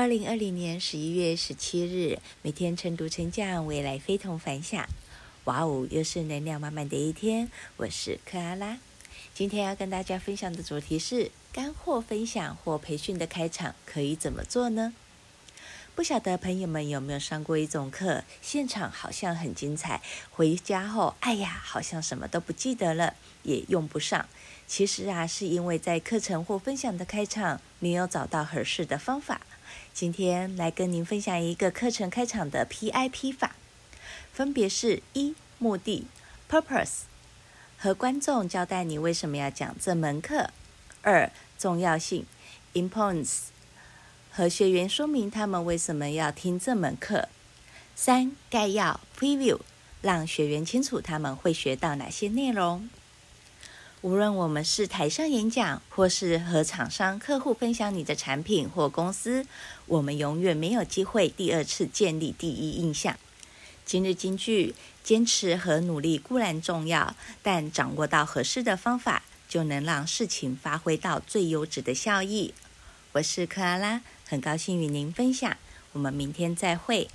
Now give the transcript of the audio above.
二零二零年十一月十七日，每天晨读晨讲，未来非同凡响。哇哦，又是能量满满的一天。我是克拉拉，今天要跟大家分享的主题是干货分享或培训的开场可以怎么做呢？不晓得朋友们有没有上过一种课，现场好像很精彩，回家后，哎呀，好像什么都不记得了，也用不上。其实啊，是因为在课程或分享的开场没有找到合适的方法。今天来跟您分享一个课程开场的 PIP 法，分别是一目的 Purpose，和观众交代你为什么要讲这门课；二重要性 Importance，和学员说明他们为什么要听这门课；三概要 Preview，让学员清楚他们会学到哪些内容。无论我们是台上演讲，或是和厂商、客户分享你的产品或公司，我们永远没有机会第二次建立第一印象。今日金句：坚持和努力固然重要，但掌握到合适的方法，就能让事情发挥到最优质的效益。我是克拉拉，很高兴与您分享。我们明天再会。